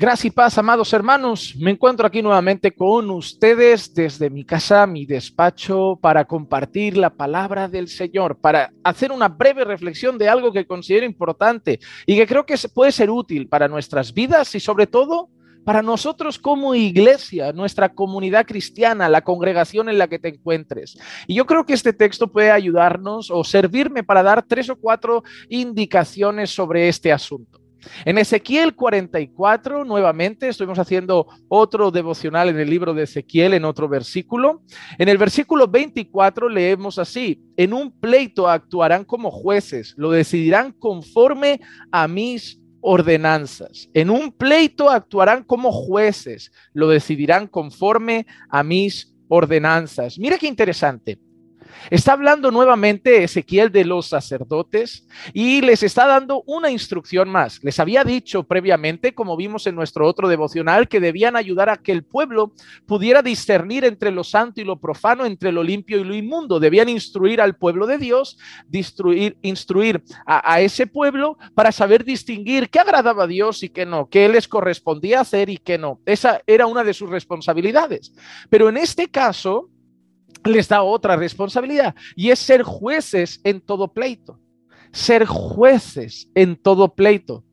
Gracias y paz, amados hermanos. Me encuentro aquí nuevamente con ustedes desde mi casa, mi despacho, para compartir la palabra del Señor, para hacer una breve reflexión de algo que considero importante y que creo que puede ser útil para nuestras vidas y sobre todo para nosotros como iglesia, nuestra comunidad cristiana, la congregación en la que te encuentres. Y yo creo que este texto puede ayudarnos o servirme para dar tres o cuatro indicaciones sobre este asunto. En Ezequiel 44, nuevamente, estuvimos haciendo otro devocional en el libro de Ezequiel, en otro versículo. En el versículo 24 leemos así, en un pleito actuarán como jueces, lo decidirán conforme a mis ordenanzas. En un pleito actuarán como jueces, lo decidirán conforme a mis ordenanzas. Mira qué interesante. Está hablando nuevamente Ezequiel de los sacerdotes y les está dando una instrucción más. Les había dicho previamente, como vimos en nuestro otro devocional, que debían ayudar a que el pueblo pudiera discernir entre lo santo y lo profano, entre lo limpio y lo inmundo. Debían instruir al pueblo de Dios, instruir a, ese pueblo para saber distinguir qué agradaba a Dios y qué no, qué les correspondía hacer y qué no. Esa era una de sus responsabilidades. Pero en este caso, les da otra responsabilidad y es ser jueces en todo pleito. Ser jueces en todo pleito.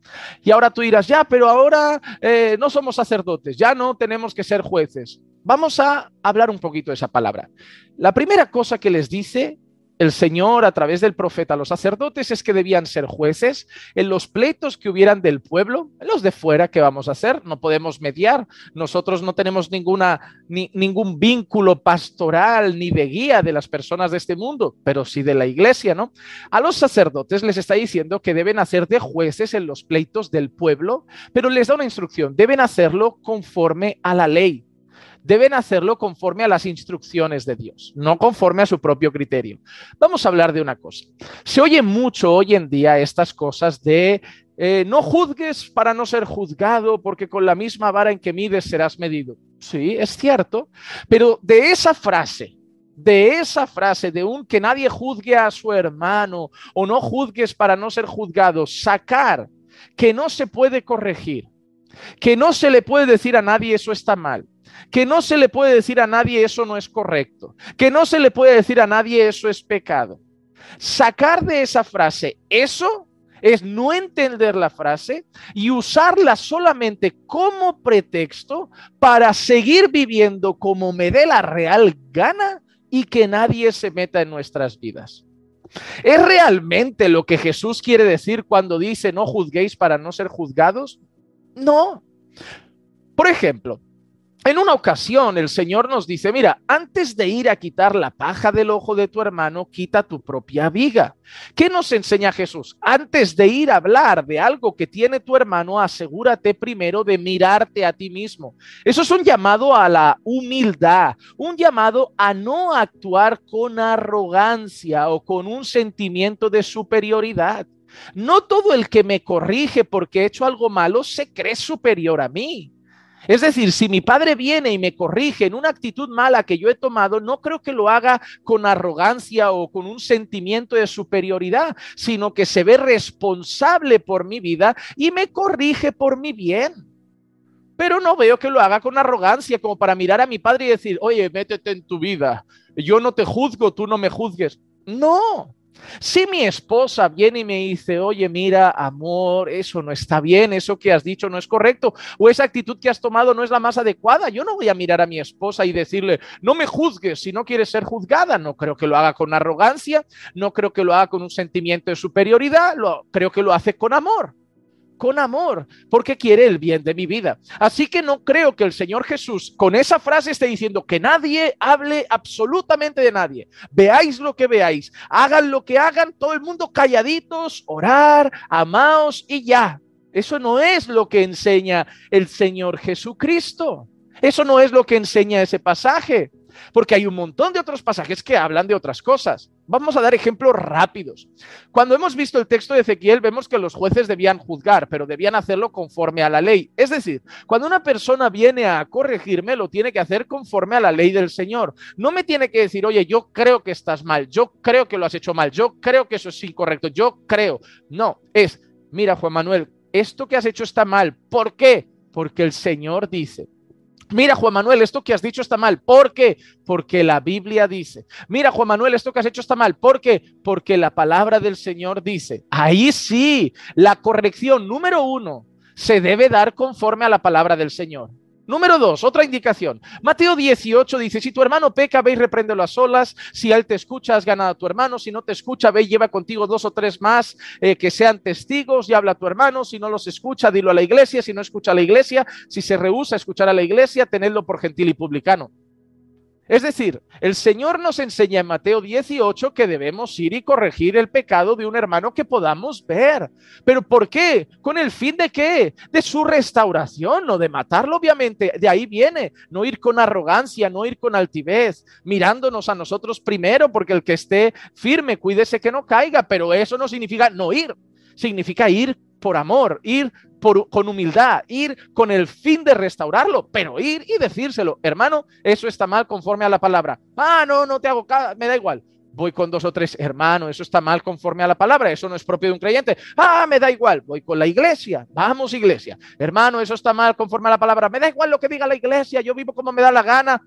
Y ahora tú dirás, ya, pero ahora eh, no somos sacerdotes, ya no tenemos que ser jueces. Vamos a hablar un poquito de esa palabra. La primera cosa que les dice el Señor a través del profeta los sacerdotes es que debían ser jueces en los pleitos que hubieran del pueblo, los de fuera, ¿qué vamos a hacer? No podemos mediar, nosotros no tenemos ninguna, ni, ningún vínculo pastoral ni de guía de las personas de este mundo, pero sí de la iglesia, ¿no? A los sacerdotes les está diciendo que deben hacer de jueces en los pleitos del pueblo, pero les da una instrucción, deben hacerlo conforme a la ley deben hacerlo conforme a las instrucciones de Dios, no conforme a su propio criterio. Vamos a hablar de una cosa. Se oye mucho hoy en día estas cosas de eh, no juzgues para no ser juzgado, porque con la misma vara en que mides serás medido. Sí, es cierto, pero de esa frase, de esa frase de un que nadie juzgue a su hermano o no juzgues para no ser juzgado, sacar que no se puede corregir, que no se le puede decir a nadie eso está mal, que no se le puede decir a nadie eso no es correcto, que no se le puede decir a nadie eso es pecado. Sacar de esa frase eso es no entender la frase y usarla solamente como pretexto para seguir viviendo como me dé la real gana y que nadie se meta en nuestras vidas. ¿Es realmente lo que Jesús quiere decir cuando dice no juzguéis para no ser juzgados? No. Por ejemplo, en una ocasión el Señor nos dice, mira, antes de ir a quitar la paja del ojo de tu hermano, quita tu propia viga. ¿Qué nos enseña Jesús? Antes de ir a hablar de algo que tiene tu hermano, asegúrate primero de mirarte a ti mismo. Eso es un llamado a la humildad, un llamado a no actuar con arrogancia o con un sentimiento de superioridad. No todo el que me corrige porque he hecho algo malo se cree superior a mí. Es decir, si mi padre viene y me corrige en una actitud mala que yo he tomado, no creo que lo haga con arrogancia o con un sentimiento de superioridad, sino que se ve responsable por mi vida y me corrige por mi bien. Pero no veo que lo haga con arrogancia, como para mirar a mi padre y decir, oye, métete en tu vida, yo no te juzgo, tú no me juzgues. No, si mi esposa viene y me dice, oye, mira, amor, eso no está bien, eso que has dicho no es correcto, o esa actitud que has tomado no es la más adecuada, yo no voy a mirar a mi esposa y decirle, no me juzgues si no quieres ser juzgada. No creo que lo haga con arrogancia, no creo que lo haga con un sentimiento de superioridad, lo, creo que lo hace con amor con amor, porque quiere el bien de mi vida. Así que no creo que el Señor Jesús con esa frase esté diciendo que nadie hable absolutamente de nadie. Veáis lo que veáis, hagan lo que hagan, todo el mundo calladitos, orar, amaos y ya. Eso no es lo que enseña el Señor Jesucristo. Eso no es lo que enseña ese pasaje porque hay un montón de otros pasajes que hablan de otras cosas. Vamos a dar ejemplos rápidos. Cuando hemos visto el texto de Ezequiel, vemos que los jueces debían juzgar, pero debían hacerlo conforme a la ley. Es decir, cuando una persona viene a corregirme, lo tiene que hacer conforme a la ley del Señor. No me tiene que decir, oye, yo creo que estás mal, yo creo que lo has hecho mal, yo creo que eso es incorrecto, yo creo. No, es, mira, Juan Manuel, esto que has hecho está mal. ¿Por qué? Porque el Señor dice, Mira, Juan Manuel, esto que has dicho está mal. ¿Por qué? Porque la Biblia dice. Mira, Juan Manuel, esto que has hecho está mal. ¿Por qué? Porque la palabra del Señor dice. Ahí sí, la corrección número uno se debe dar conforme a la palabra del Señor. Número dos, otra indicación. Mateo 18 dice, si tu hermano peca, ve y repréndelo a solas. Si él te escucha, has ganado a tu hermano. Si no te escucha, ve y lleva contigo dos o tres más eh, que sean testigos y habla a tu hermano. Si no los escucha, dilo a la iglesia. Si no escucha a la iglesia, si se rehúsa a escuchar a la iglesia, tenedlo por gentil y publicano. Es decir, el Señor nos enseña en Mateo 18 que debemos ir y corregir el pecado de un hermano que podamos ver. ¿Pero por qué? ¿Con el fin de qué? De su restauración, no de matarlo, obviamente. De ahí viene. No ir con arrogancia, no ir con altivez, mirándonos a nosotros primero, porque el que esté firme, cuídese que no caiga, pero eso no significa no ir. Significa ir por amor, ir con humildad, ir con el fin de restaurarlo, pero ir y decírselo, hermano, eso está mal conforme a la palabra. Ah, no, no te hago caso, me da igual. Voy con dos o tres, hermano, eso está mal conforme a la palabra, eso no es propio de un creyente. Ah, me da igual, voy con la iglesia, vamos iglesia. Hermano, eso está mal conforme a la palabra, me da igual lo que diga la iglesia, yo vivo como me da la gana.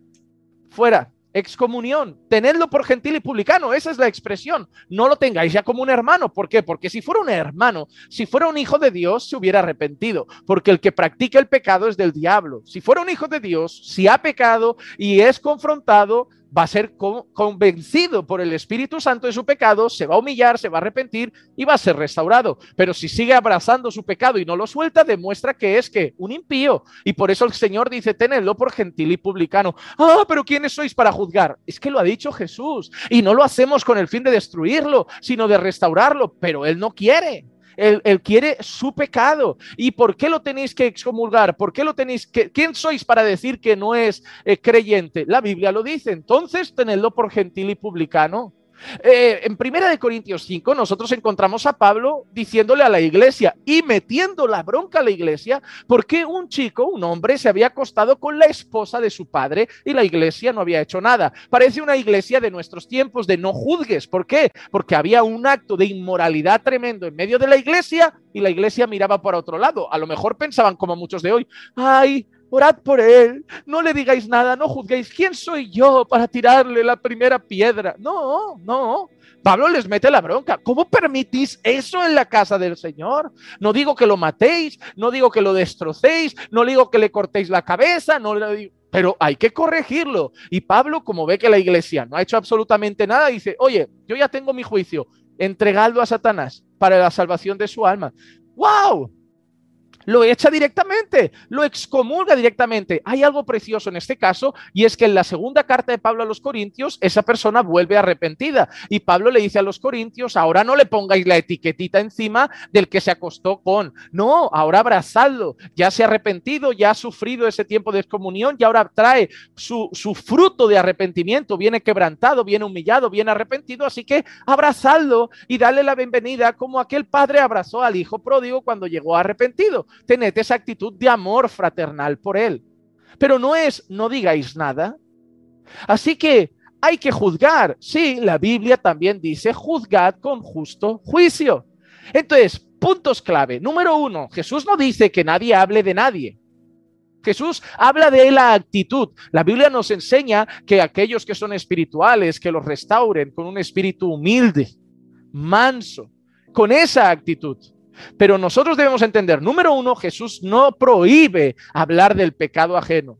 Fuera, excomunión, tenedlo por gentil y publicano, esa es la expresión. No lo tengáis ya como un hermano. ¿Por qué? Porque si fuera un hermano, si fuera un hijo de Dios, se hubiera arrepentido, porque el que practica el pecado es del diablo. Si fuera un hijo de Dios, si ha pecado y es confrontado, va a ser convencido por el Espíritu Santo de su pecado, se va a humillar, se va a arrepentir y va a ser restaurado. Pero si sigue abrazando su pecado y no lo suelta, demuestra que es que un impío. Y por eso el Señor dice, tenedlo por gentil y publicano. Ah, pero ¿quiénes sois para juzgar? Es que lo ha dicho Jesús. Y no lo hacemos con el fin de destruirlo, sino de restaurarlo, pero Él no quiere. Él, quiere su pecado. ¿Y por qué lo tenéis que excomulgar? ¿Por qué lo tenéis que... ¿Quién sois para decir que no es eh, creyente? La Biblia lo dice. Entonces, tenedlo por gentil y publicano. Eh, en Primera de Corintios 5 nosotros encontramos a Pablo diciéndole a la iglesia y metiendo la bronca a la iglesia porque un chico, un hombre, se había acostado con la esposa de su padre y la iglesia no había hecho nada. Parece una iglesia de nuestros tiempos de no juzgues. ¿Por qué? Porque había un acto de inmoralidad tremendo en medio de la iglesia y la iglesia miraba por otro lado. A lo mejor pensaban como muchos de hoy, ay, orad por él, no le digáis nada, no juzguéis, ¿quién soy yo para tirarle la primera piedra? No, no. Pablo les mete la bronca. ¿Cómo permitís eso en la casa del Señor? No digo que lo matéis, no digo que lo destrocéis, no digo que le cortéis la cabeza, no le digo, pero hay que corregirlo. Y Pablo, como ve que la iglesia no ha hecho absolutamente nada, dice, oye, yo ya tengo mi juicio, entregado a Satanás para la salvación de su alma. ¡Wow! Lo echa directamente, lo excomulga directamente. Hay algo precioso en este caso y es que en la segunda carta de Pablo a los Corintios, esa persona vuelve arrepentida y Pablo le dice a los Corintios, ahora no le pongáis la etiquetita encima del que se acostó con, no, ahora abrazadlo, ya se ha arrepentido, ya ha sufrido ese tiempo de excomunión y ahora trae su, su fruto de arrepentimiento, viene quebrantado, viene humillado, viene arrepentido, así que abrazadlo y dale la bienvenida como aquel padre abrazó al hijo pródigo cuando llegó arrepentido tened esa actitud de amor fraternal por él. Pero no es no digáis nada. Así que hay que juzgar. Sí, la Biblia también dice juzgad con justo juicio. Entonces, puntos clave. Número uno, Jesús no dice que nadie hable de nadie. Jesús habla de la actitud. La Biblia nos enseña que aquellos que son espirituales, que los restauren con un espíritu humilde, manso, con esa actitud. Pero nosotros debemos entender, número uno, Jesús no prohíbe hablar del pecado ajeno.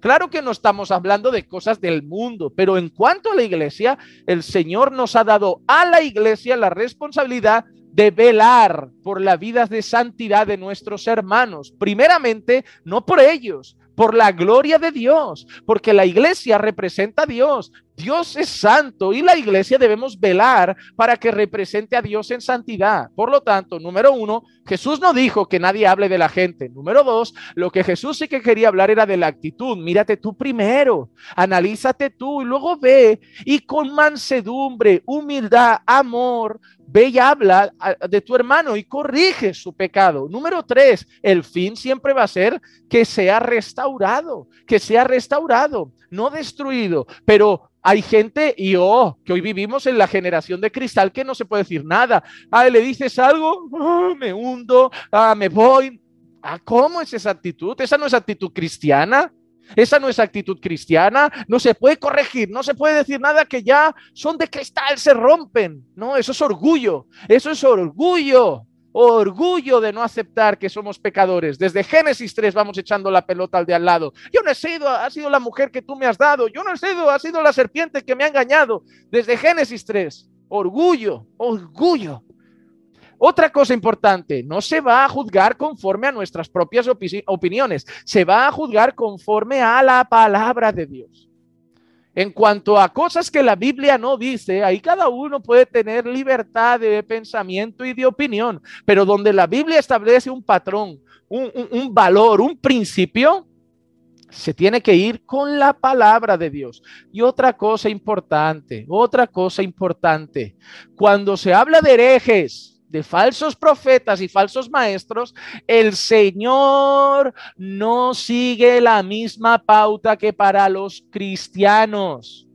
Claro que no estamos hablando de cosas del mundo, pero en cuanto a la iglesia, el Señor nos ha dado a la iglesia la responsabilidad de velar por la vida de santidad de nuestros hermanos. Primeramente, no por ellos, por la gloria de Dios, porque la iglesia representa a Dios. Dios es santo y la iglesia debemos velar para que represente a Dios en santidad. Por lo tanto, número uno, Jesús no dijo que nadie hable de la gente. Número dos, lo que Jesús sí que quería hablar era de la actitud. Mírate tú primero, analízate tú y luego ve y con mansedumbre, humildad, amor, ve y habla de tu hermano y corrige su pecado. Número tres, el fin siempre va a ser que sea restaurado, que sea restaurado, no destruido, pero hay gente, y oh, que hoy vivimos en la generación de cristal que no se puede decir nada. Ah, le dices algo, ah, me hundo, ah, me voy. Ah, ¿cómo es esa actitud? Esa no es actitud cristiana. Esa no es actitud cristiana. No se puede corregir, no se puede decir nada que ya son de cristal, se rompen. No, eso es orgullo. Eso es orgullo. Orgullo de no aceptar que somos pecadores. Desde Génesis 3 vamos echando la pelota al de al lado. Yo no he sido, ha sido la mujer que tú me has dado. Yo no he sido, ha sido la serpiente que me ha engañado. Desde Génesis 3. Orgullo, orgullo. Otra cosa importante, no se va a juzgar conforme a nuestras propias opiniones, se va a juzgar conforme a la palabra de Dios. En cuanto a cosas que la Biblia no dice, ahí cada uno puede tener libertad de pensamiento y de opinión, pero donde la Biblia establece un patrón, un, un valor, un principio, se tiene que ir con la palabra de Dios. Y otra cosa importante, otra cosa importante, cuando se habla de herejes, de falsos profetas y falsos maestros, el Señor no sigue la misma pauta que para los cristianos.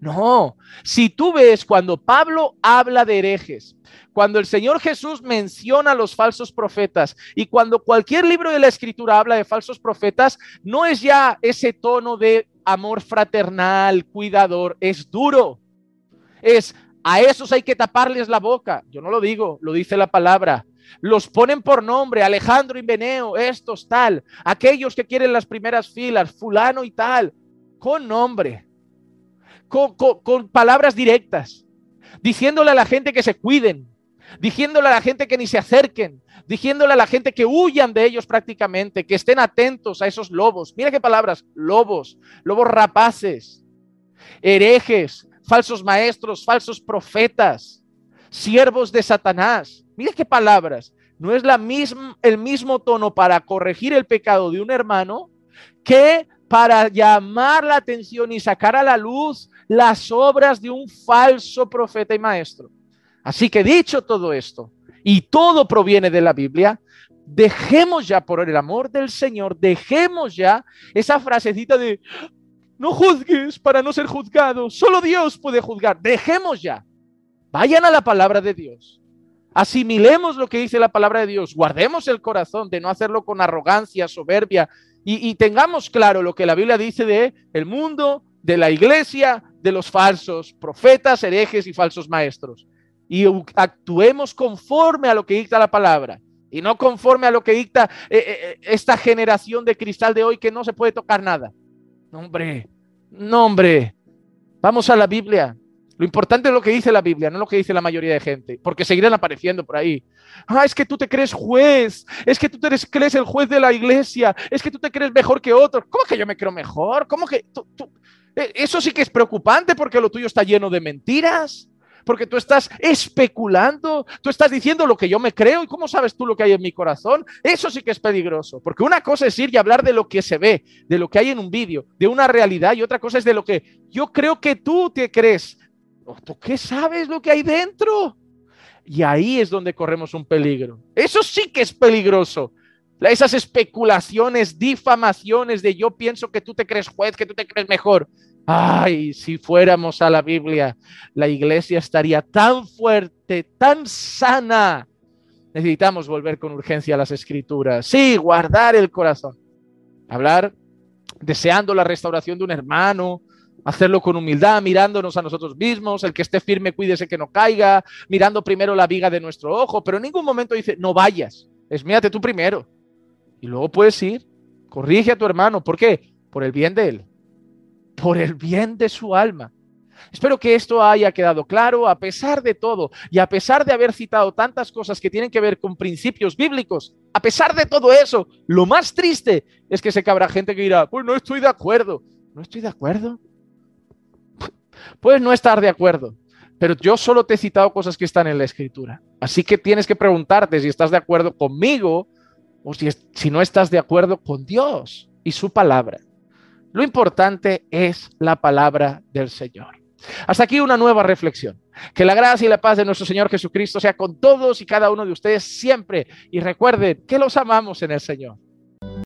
No, si tú ves cuando Pablo habla de herejes, cuando el Señor Jesús menciona a los falsos profetas y cuando cualquier libro de la escritura habla de falsos profetas, no es ya ese tono de amor fraternal, cuidador, es duro. Es a esos hay que taparles la boca. Yo no lo digo, lo dice la palabra. Los ponen por nombre, Alejandro y Beneo, estos tal, aquellos que quieren las primeras filas, fulano y tal, con nombre, con, con palabras directas, diciéndole a la gente que se cuiden, diciéndole a la gente que ni se acerquen, diciéndole a la gente que huyan de ellos prácticamente, que estén atentos a esos lobos. Mira qué palabras, lobos, lobos rapaces, herejes, falsos maestros, falsos profetas, siervos de Satanás. Mira qué palabras. No es la misma, el mismo tono para corregir el pecado de un hermano que para llamar la atención y sacar a la luz las obras de un falso profeta y maestro. Así que dicho todo esto, y todo proviene de la Biblia, dejemos ya por el amor del Señor, dejemos ya esa frasecita de no juzgues para no ser juzgado. Solo Dios puede juzgar. Dejemos ya. Vayan a la palabra de Dios. Asimilemos lo que dice la palabra de Dios. Guardemos el corazón de no hacerlo con arrogancia, soberbia. Y, tengamos claro lo que la Biblia dice de el mundo, de la iglesia, de los falsos profetas, herejes y falsos maestros. Y actuemos conforme a lo que dicta la palabra y no conforme a lo que dicta eh, eh, eh, esta generación de cristal de hoy que no se puede tocar nada. No, hombre, no, hombre. Vamos a la Biblia. Lo importante es lo que dice la Biblia, no lo que dice la mayoría de gente, porque seguirán apareciendo por ahí. Ah, es que tú te crees juez, es que tú te crees el juez de la iglesia, es que tú te crees mejor que otros. ¿Cómo que yo me creo mejor? ¿Cómo que tú, eh, Eso sí que es preocupante porque lo tuyo está lleno de mentiras porque tú estás especulando, tú estás diciendo lo que yo me creo y cómo sabes tú lo que hay en mi corazón. Eso sí que es peligroso, porque una cosa es ir y hablar de lo que se ve, de lo que hay en un vídeo, de una realidad y otra cosa es de lo que yo creo que tú te crees. ¿Tú qué sabes lo que hay dentro? Y ahí es donde corremos un peligro. Eso sí que es peligroso. Esas especulaciones, difamaciones de yo pienso que tú te crees juez, que tú te crees mejor. Ay, si fuéramos a la Biblia, la iglesia estaría tan fuerte, tan sana. Necesitamos volver con urgencia a las escrituras. Sí, guardar el corazón. Hablar deseando la restauración de un hermano, hacerlo con humildad, mirándonos a nosotros mismos, el que esté firme, cuídese que no caiga, mirando primero la viga de nuestro ojo, pero en ningún momento dice, no vayas, es mírate tú primero. Y luego puedes ir, corrige a tu hermano, ¿por qué? Por el bien de él por el bien de su alma. Espero que esto haya quedado claro a pesar de todo y a pesar de haber citado tantas cosas que tienen que ver con principios bíblicos. A pesar de todo eso, lo más triste es que se cabrá gente que dirá, pues no estoy de acuerdo. ¿No estoy de acuerdo? Puedes no estar de acuerdo, pero yo solo te he citado cosas que están en la escritura. Así que tienes que preguntarte si estás de acuerdo conmigo o si, si no estás de acuerdo con Dios y su palabra. Lo importante es la palabra del Señor. Hasta aquí una nueva reflexión. Que la gracia y la paz de nuestro Señor Jesucristo sea con todos y cada uno de ustedes siempre. Y recuerden que los amamos en el Señor.